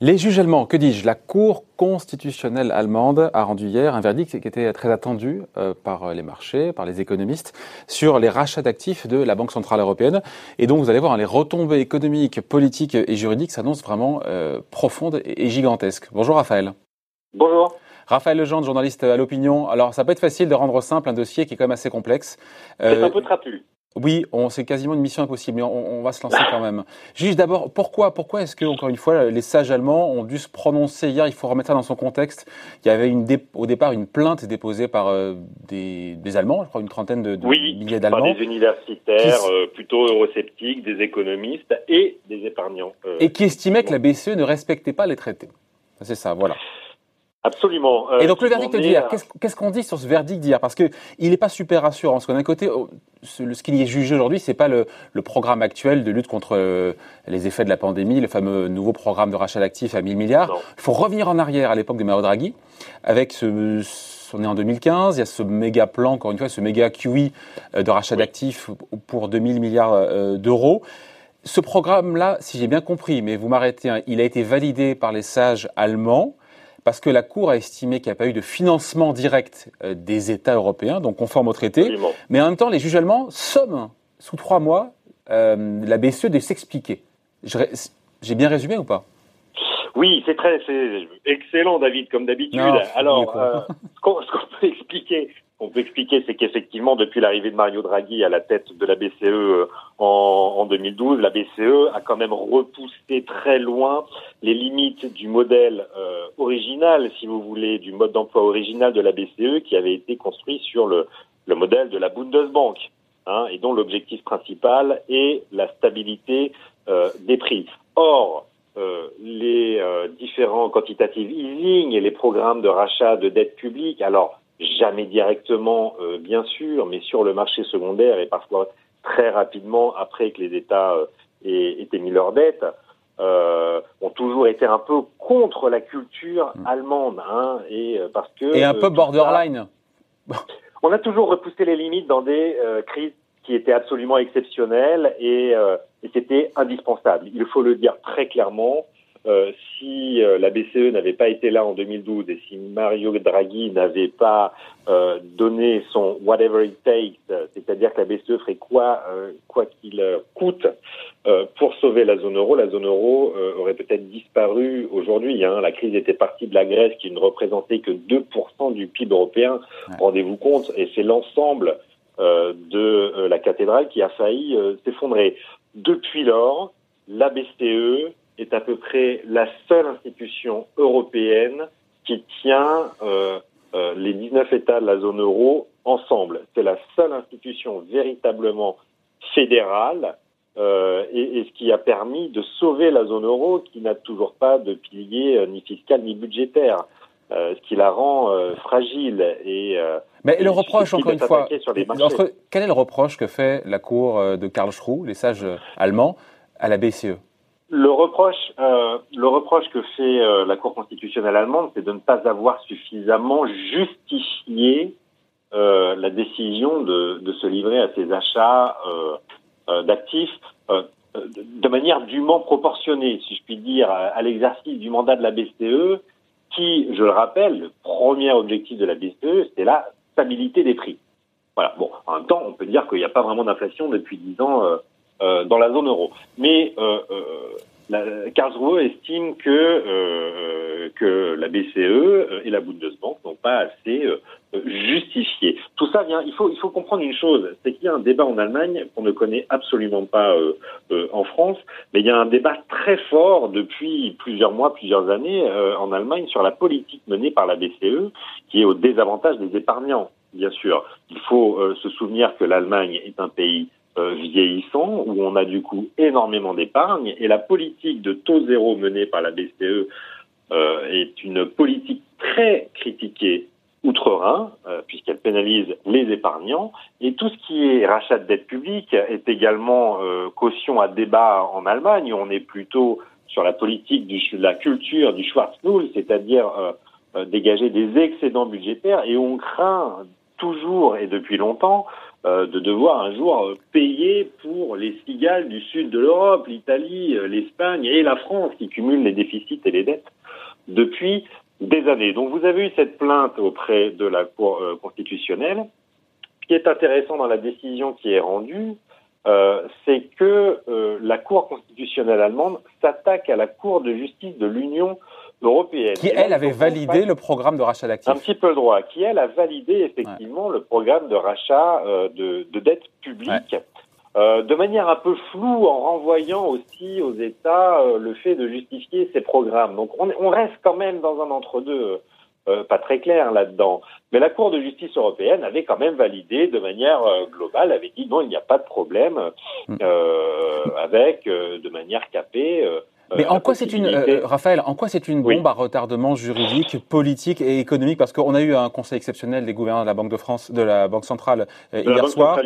Les juges allemands, que dis-je La Cour constitutionnelle allemande a rendu hier un verdict qui était très attendu euh, par les marchés, par les économistes, sur les rachats d'actifs de la Banque Centrale Européenne. Et donc, vous allez voir, hein, les retombées économiques, politiques et juridiques s'annoncent vraiment euh, profondes et, gigantesques. Bonjour Raphaël. Bonjour. Raphaël Legendre, journaliste à l'opinion. Alors, ça peut être facile de rendre simple un dossier qui est quand même assez complexe. C'est un peu trapu. Oui, c'est quasiment une mission impossible, mais on, va se lancer quand même. Juste d'abord, pourquoi, pourquoi est-ce que, encore une fois, les sages allemands ont dû se prononcer hier? Il faut remettre ça dans son contexte. Il y avait une au départ une plainte déposée par euh, des, Allemands, je crois une trentaine de, milliers d'Allemands. Des universitaires euh, plutôt eurosceptiques, des économistes et des épargnants. Euh, et qui estimaient que la BCE ne respectait pas les traités. C'est ça, voilà. Absolument. et donc le verdict d'hier, qu'est-ce qu'on dit sur ce verdict d'hier? Parce qu'il n'est pas super rassurant. Parce qu'un côté, oh, ce, ce qui est jugé aujourd'hui, c'est pas le, programme actuel de lutte contre euh, les effets de la pandémie, le fameux nouveau programme de rachat d'actifs à 1000 milliards. Il faut revenir en arrière à l'époque de Mario Draghi, avec ce, on est en 2015, il y a ce méga plan, encore une fois, ce méga QE euh, de rachat d'actifs pour 2000 milliards euh, d'euros. Ce programme-là, si j'ai bien compris, mais vous m'arrêtez, hein, il a été validé par les sages allemands parce que la Cour a estimé qu'il n'y a pas eu de financement direct euh, des États européens, donc conforme au traité. Mais en même temps, les juges allemands somment, sous trois mois, euh, la BCE de s'expliquer. J'ai bien résumé ou pas? Oui, c'est très, c'est excellent, David, comme d'habitude. Alors, euh, ce qu'on peut expliquer, on peut expliquer, c'est qu'effectivement, depuis l'arrivée de Mario Draghi à la tête de la BCE en, en, 2012, la BCE a quand même repoussé très loin les limites du modèle euh, original, si vous voulez, du mode d'emploi original de la BCE, qui avait été construit sur le, le modèle de la Bundesbank, hein, et dont l'objectif principal est la stabilité euh, des prix. Or, euh, les différents quantitative easing et les programmes de rachat de dettes publiques, alors jamais directement, euh, bien sûr, mais sur le marché secondaire et parfois très rapidement après que les États euh, aient, aient, mis leurs dettes, euh, ont toujours été un peu contre la culture mm. allemande, hein, et euh, parce que et un peu borderline. on a toujours repoussé les limites dans des crises qui étaient absolument exceptionnelles et, et c'était indispensable. Il faut le dire très clairement. Euh, si euh, la BCE n'avait pas été là en 2012 et si Mario Draghi n'avait pas euh, donné son whatever it takes, c'est-à-dire que la BCE ferait quoi quoi qu'il coûte pour sauver la zone euro, la zone euro aurait peut-être disparu aujourd'hui. Hein. La crise était partie de la Grèce qui ne représentait que 2% du PIB européen, rendez-vous compte, et c'est l'ensemble de la cathédrale qui a failli s'effondrer. Depuis lors, la BCE est à peu près la seule institution européenne qui tient euh, euh, les 19 États de la zone euro ensemble. C'est la seule institution véritablement fédérale euh, et, et, ce qui a permis de sauver la zone euro qui n'a toujours pas de pilier euh, ni fiscal ni budgétaire. Euh, ce qui la rend fragile et mais le reproche encore une fois quel est le reproche que fait la cour de Karlsruhe les sages allemands à la BCE le reproche, euh, le reproche que fait euh, la Cour constitutionnelle allemande, c'est de ne pas avoir suffisamment justifié euh, la décision de, de, se livrer à ces achats euh, euh, d'actifs de manière dûment proportionnée, si je puis dire, à, l'exercice du mandat de la BCE, qui, je le rappelle, le premier objectif de la BCE, c'est la stabilité des prix. Voilà. Bon, en même temps, on peut dire qu'il n'y a pas vraiment d'inflation depuis dix ans euh, dans la zone euro. Mais euh, euh, la, Karlsruhe estime que euh, que la BCE et la Bundesbank n'ont pas assez justifié. Tout ça vient. Il faut il faut comprendre une chose, c'est qu'il y a un débat en Allemagne qu'on ne connaît absolument pas en France, mais il y a un débat très fort depuis plusieurs mois, plusieurs années en Allemagne sur la politique menée par la BCE, qui est au désavantage des épargnants. Bien sûr, il faut se souvenir que l'Allemagne est un pays euh, vieillissant, où on a du coup énormément d'épargne, et la politique de taux zéro menée par la BCE euh, est une politique très critiquée outre-Rhin, euh, puisqu'elle pénalise les épargnants, et tout ce qui est rachat de dette publique est également caution à débat en Allemagne, on est plutôt sur la politique de la culture du Schwarznull, c'est-à-dire dégager des excédents budgétaires, et on craint toujours et depuis longtemps de devoir un jour payer pour les cigales du sud de l'Europe, l'Italie, l'Espagne et la France qui cumulent les déficits et les dettes depuis des années. Donc vous avez eu cette plainte auprès de la Cour constitutionnelle. Ce qui est intéressant dans la décision qui est rendue, euh, c'est que euh, la Cour constitutionnelle allemande s'attaque à la Cour de justice de l'Union européenne. Qui, elle, avait validé le programme de rachat d'actifs. Un petit peu le droit. Qui, elle, a validé effectivement le programme de rachat euh, de, de dettes publiques. de manière un peu floue, en renvoyant aussi aux États le fait de justifier ces programmes. Donc on, on reste quand même dans un entre-deux euh, pas très clair là-dedans. Mais la Cour de justice européenne avait quand même validé de manière euh, globale, avait dit non, il n'y a pas de problème mm. euh, avec, de manière capée. Mais en quoi c'est une, Raphaël, en quoi c'est une bombe à retardement juridique, politique et économique? Parce qu'on a eu un conseil exceptionnel des gouverneurs de la Banque de France, de la Banque centrale hier, soir,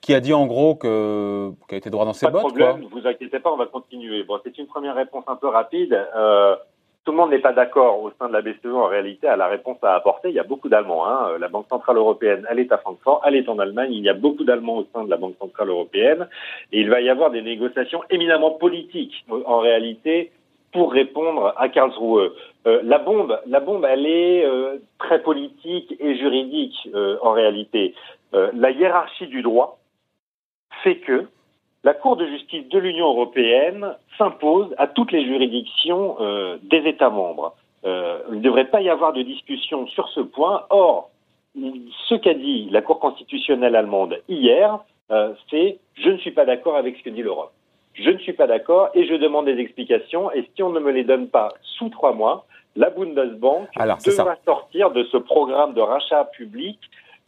qui a dit en gros que a été droit dans ses bottes. Pas de problème, ne vous inquiétez pas, on va continuer. Bon, c'est une première réponse un peu rapide. Euh, tout le monde n'est pas d'accord au sein de la BCE en réalité à la réponse à apporter. Il y a beaucoup d'Allemands. Hein. La Banque centrale européenne, elle est à Francfort, elle est en Allemagne. Il y a beaucoup d'Allemands au sein de la Banque centrale européenne, et il va y avoir des négociations éminemment politiques en réalité pour répondre à Karlsruhe. Euh, la bombe, la bombe, elle est euh, très politique et juridique euh, en réalité. Euh, la hiérarchie du droit fait que la Cour de justice de l'Union européenne s'impose à toutes les juridictions euh, des États membres. Euh, il ne devrait pas y avoir de discussion sur ce point. Or, ce qu'a dit la Cour constitutionnelle allemande hier, euh, c'est je ne suis pas d'accord avec ce que dit l'Europe. Je ne suis pas d'accord et je demande des explications. Et si on ne me les donne pas sous trois mois, la Bundesbank devra sortir de ce programme de rachat public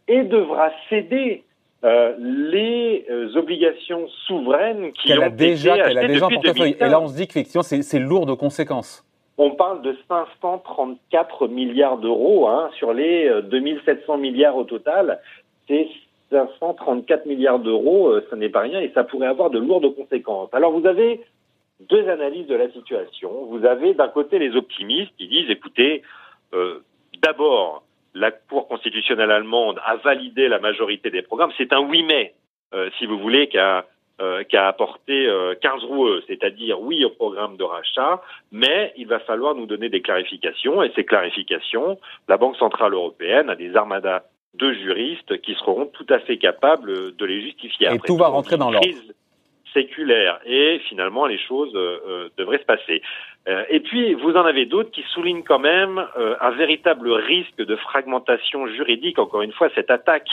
et devra céder euh, les euh, obligations souveraines qui ont a déjà, été elle a déjà portefeuille. Et là, on se dit qu'effectivement, c'est lourd de conséquences. On parle de 534 milliards d'euros hein, sur les 2700 euh, milliards au total. C'est 534 milliards d'euros, ce n'est pas rien et ça pourrait avoir de lourdes conséquences. Alors vous avez deux analyses de la situation. Vous avez d'un côté les optimistes qui disent, écoutez, euh, d'abord, la Cour constitutionnelle allemande a validé la majorité des programmes. C'est un oui mais, euh, si vous voulez, qu'a euh, qu'a apporté euh, Karlsruhe, c'est-à-dire oui au programme de rachat, mais il va falloir nous donner des clarifications, et ces clarifications, la Banque centrale européenne a des armadas de juristes qui seront tout à fait capables de les justifier. Et tout va rentrer dans l'ordre séculaire et finalement les choses euh, euh, devraient se passer. Euh, et puis vous en avez d'autres qui soulignent quand même un véritable risque de fragmentation juridique. Encore une fois, cette attaque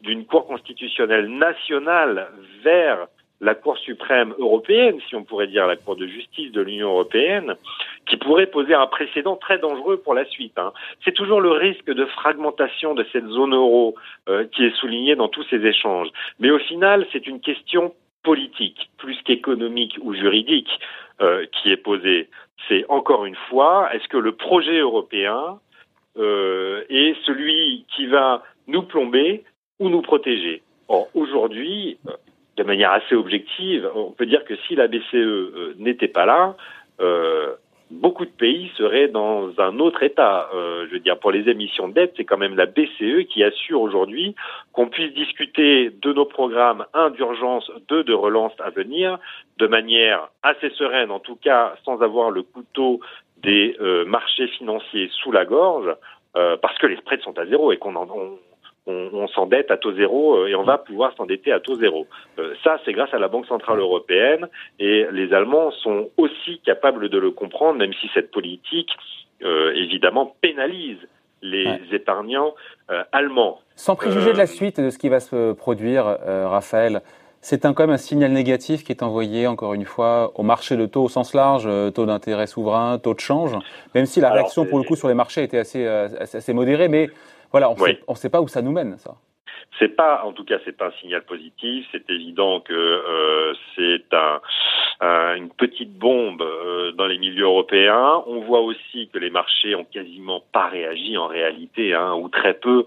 d'une Cour constitutionnelle nationale vers la Cour suprême européenne, si on pourrait dire la Cour de justice de l'Union européenne, qui pourrait poser un précédent très dangereux pour la suite. Hein. C'est toujours le risque de fragmentation de cette zone euro qui est souligné dans tous ces échanges. Mais au final, c'est une question politique plus qu'économique ou juridique euh, qui est posée. C'est encore une fois, est-ce que le projet européen euh, est celui qui va nous plomber ou nous protéger? Or, aujourd'hui, euh, de manière assez objective, on peut dire que si la BCE n'était pas là, beaucoup de pays seraient dans un autre état. Euh, je veux dire, pour les émissions de dette, c'est quand même la BCE qui assure aujourd'hui qu'on puisse discuter de nos programmes, un d'urgence, deux de relance à venir, de manière assez sereine, en tout cas sans avoir le couteau des euh, marchés financiers sous la gorge, euh, parce que les spreads sont à zéro et qu'on en, s'endette à taux zéro euh, et on va pouvoir s'endetter à taux zéro. Euh, ça, c'est grâce à la Banque centrale européenne et les Allemands sont aussi capables de le comprendre, même si cette politique, euh, évidemment, pénalise les épargnants allemands. Sans préjuger de la suite de ce qui va se produire, Raphaël, c'est quand même un signal négatif qui est envoyé, encore une fois, au marché de taux au sens large, taux d'intérêt souverain, taux de change, même si la réaction, pour le coup, sur les marchés était assez, assez modérée, mais voilà, on ne sait pas où ça nous mène, ça. C'est pas, en tout cas, c'est pas un signal positif. C'est évident que euh, c'est un, une petite bombe euh, dans les milieux européens. On voit aussi que les marchés ont quasiment pas réagi en réalité, hein, ou très peu.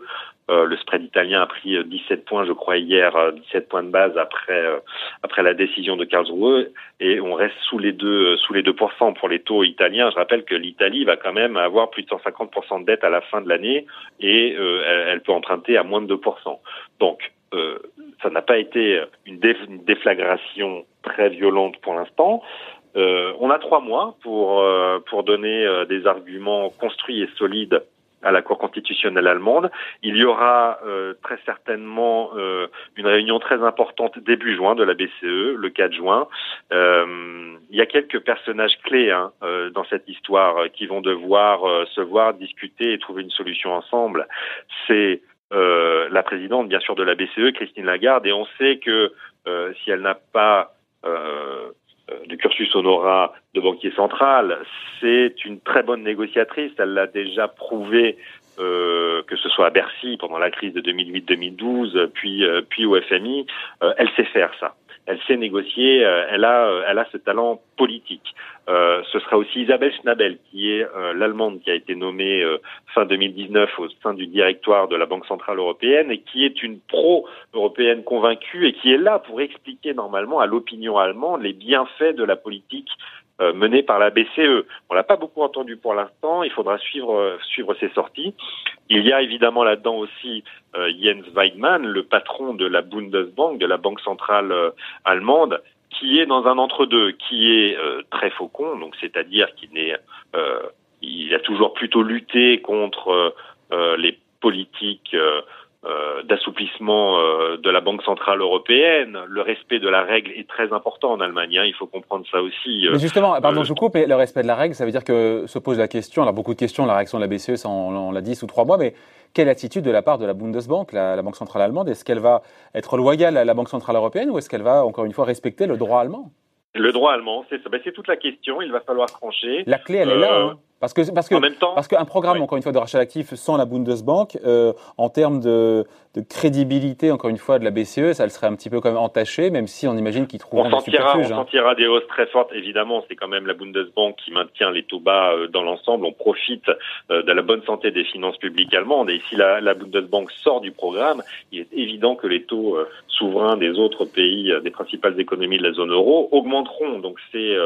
Euh, le spread italien a pris 17 euh, points, je crois, hier, 17 euh, points de base après après la décision de Karlsruhe, et on reste sous les deux sous les 2% pour les taux italiens. Je rappelle que l'Italie va quand même avoir plus de 150% de dette à la fin de l'année, et elle, peut emprunter à moins de 2%. Donc ça n'a pas été une, déflagration très violente pour l'instant. on a trois mois pour pour donner des arguments construits et solides à la Cour constitutionnelle allemande. Il y aura euh, très certainement euh, une réunion très importante début juin de la BCE, le 4 juin. Euh, il y a quelques personnages clés hein, dans cette histoire qui vont devoir se voir, discuter et trouver une solution ensemble. C'est la présidente, bien sûr, de la BCE, Christine Lagarde, et on sait que si elle n'a pas du cursus honorat de banquier central. C'est une très bonne négociatrice. Elle l'a déjà prouvé, euh, que ce soit à Bercy pendant la crise de 2008-2012, puis euh, puis au FMI. Euh, elle sait faire ça elle sait négocier, euh, elle a, euh, elle a ce talent politique. Euh, ce sera aussi Isabelle Schnabel, qui est l'Allemande qui a été nommée fin 2019 au sein du directoire de la Banque Centrale Européenne et qui est une pro-européenne convaincue et qui est là pour expliquer normalement à l'opinion allemande les bienfaits de la politique euh, menée par la BCE. On l'a pas beaucoup entendu pour l'instant. Il faudra suivre euh, suivre ses sorties. Il y a évidemment là-dedans aussi euh, Jens Weidmann, le patron de la Bundesbank, de la banque centrale allemande, qui est dans un entre-deux, qui est très faucon, donc c'est-à-dire qu'il est, il a toujours plutôt lutté contre les politiques euh, d'assouplissement euh, de la Banque centrale européenne. Le respect de la règle est très important en Allemagne. Hein, il faut comprendre ça aussi. Euh, mais justement, pardon, je coupe. Mais le respect de la règle, ça veut dire que se pose la question. Alors beaucoup de questions. La réaction de la BCE, ça on, l'a dit sous trois mois. Mais quelle attitude de la part de la Bundesbank, la, la Banque centrale allemande? Est-ce qu'elle va être loyale à la Banque centrale européenne ou est-ce qu'elle va encore une fois respecter le droit allemand? Le droit allemand, c'est ben, toute la question. Il va falloir trancher. La clé, elle est là. Hein. Parce que parce que parce qu'un programme encore une fois de rachat d'actifs sans la Bundesbank, euh, en termes de, de, crédibilité encore une fois de la BCE, ça le serait un petit peu quand même entaché, même si on imagine qu'ils trouveront on sentira, on hein. sentira des hausses très fortes. Évidemment, c'est quand même la Bundesbank qui maintient les taux bas euh, dans l'ensemble. On profite euh, de la bonne santé des finances publiques allemandes. Et si la, la, Bundesbank sort du programme, il est évident que les taux euh, souverains des autres pays, des principales économies de la zone euro, augmenteront. Donc c'est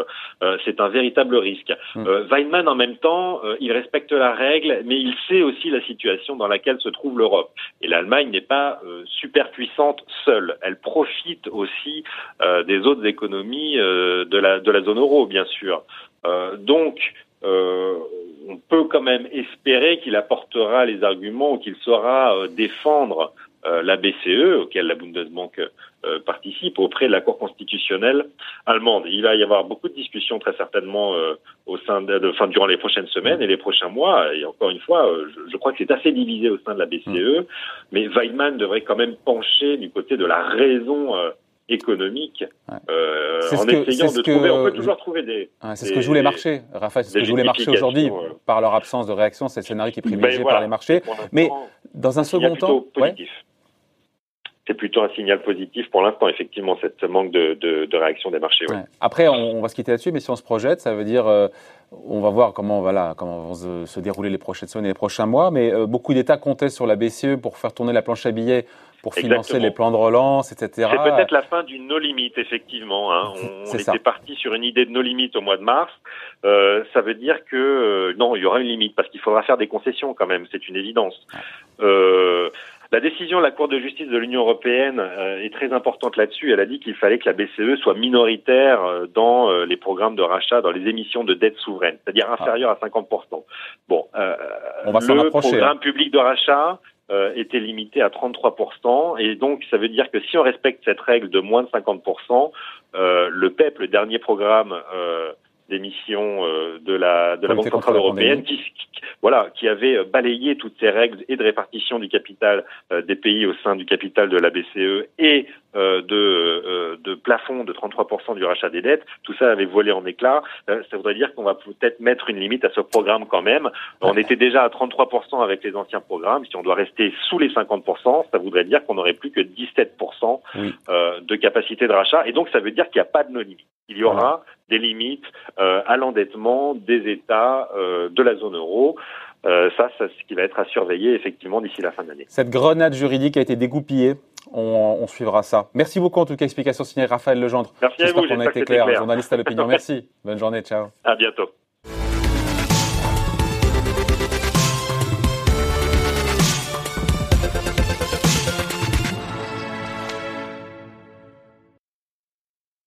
c'est un véritable risque. Mmh. Weinmann en même euh, il respecte la règle, mais il sait aussi la situation dans laquelle se trouve l'Europe. Et l'Allemagne n'est pas euh, super puissante seule. Elle profite aussi euh, des autres économies de, la, de la zone euro, bien sûr. donc, on peut quand même espérer qu'il apportera les arguments qu'il saura défendre la BCE, auquel la Bundesbank euh, participe, auprès de la Cour constitutionnelle allemande. Il va y avoir beaucoup de discussions très certainement euh, au sein de, enfin, durant les prochaines semaines et les prochains mois. Et encore une fois, je, crois que c'est assez divisé au sein de la BCE, mm. mais Weidmann devrait quand même pencher du côté de la raison économique euh, en essayant de trouver. On peut toujours trouver des. c'est ce que jouent les marchés, Raphaël. C'est ce que jouent les marchés aujourd'hui par leur absence de réaction. C'est le scénario qui est ben privilégié par les marchés. Mais dans un second temps, c'est plutôt un signal positif pour l'instant, effectivement, cette manque de, de, de réaction des marchés. Ouais. Après, on, va se quitter là-dessus, mais si on se projette, ça veut dire, euh, on va voir comment, voilà, comment vont se, dérouler les prochaines semaines et les prochains mois, mais euh, beaucoup d'États comptaient sur la BCE pour faire tourner la planche à billets, pour financer les plans de relance, etc. C'est peut-être la fin du no limit, effectivement. Hein. On, était parti sur une idée de no limit au mois de mars. Euh, ça veut dire que euh, non, il y aura une limite parce qu'il faudra faire des concessions quand même. C'est une évidence. Euh, la décision de la Cour de justice de l'Union européenne euh, est très importante là-dessus. Elle a dit qu'il fallait que la BCE soit minoritaire euh, dans euh, les programmes de rachat, dans les émissions de dette souveraine, c'est-à-dire ah. inférieure à 50%. Bon, le programme hein. public de rachat était limité à 33%, et donc ça veut dire que si on respecte cette règle de moins de 50%, le PEP, le dernier programme d'émission euh, de la de la Banque centrale européenne qui, voilà qui avait euh, balayé toutes ces règles et de répartition du capital euh, des pays au sein du capital de la BCE et de de plafond de 33% du rachat des dettes. Tout ça avait volé en éclats. Ça voudrait dire qu'on va peut-être mettre une limite à ce programme quand même. On était déjà à 33% avec les anciens programmes. Si on doit rester sous les 50% ça voudrait dire qu'on n'aurait plus que 17% de capacité de rachat. Et donc ça veut dire qu'il n'y a pas de non limite il y aura des limites à l'endettement des États euh, de la zone euro. Euh, ça, c'est ce qui va être à surveiller effectivement d'ici la fin de l'année. Cette grenade juridique a été dégoupillée. On, on, suivra ça. Merci beaucoup en tout cas. Explication signée Raphaël Legendre. Merci à vous. qu'on a été clair. Journaliste à l'opinion. Merci. Bonne journée. Ciao. À bientôt.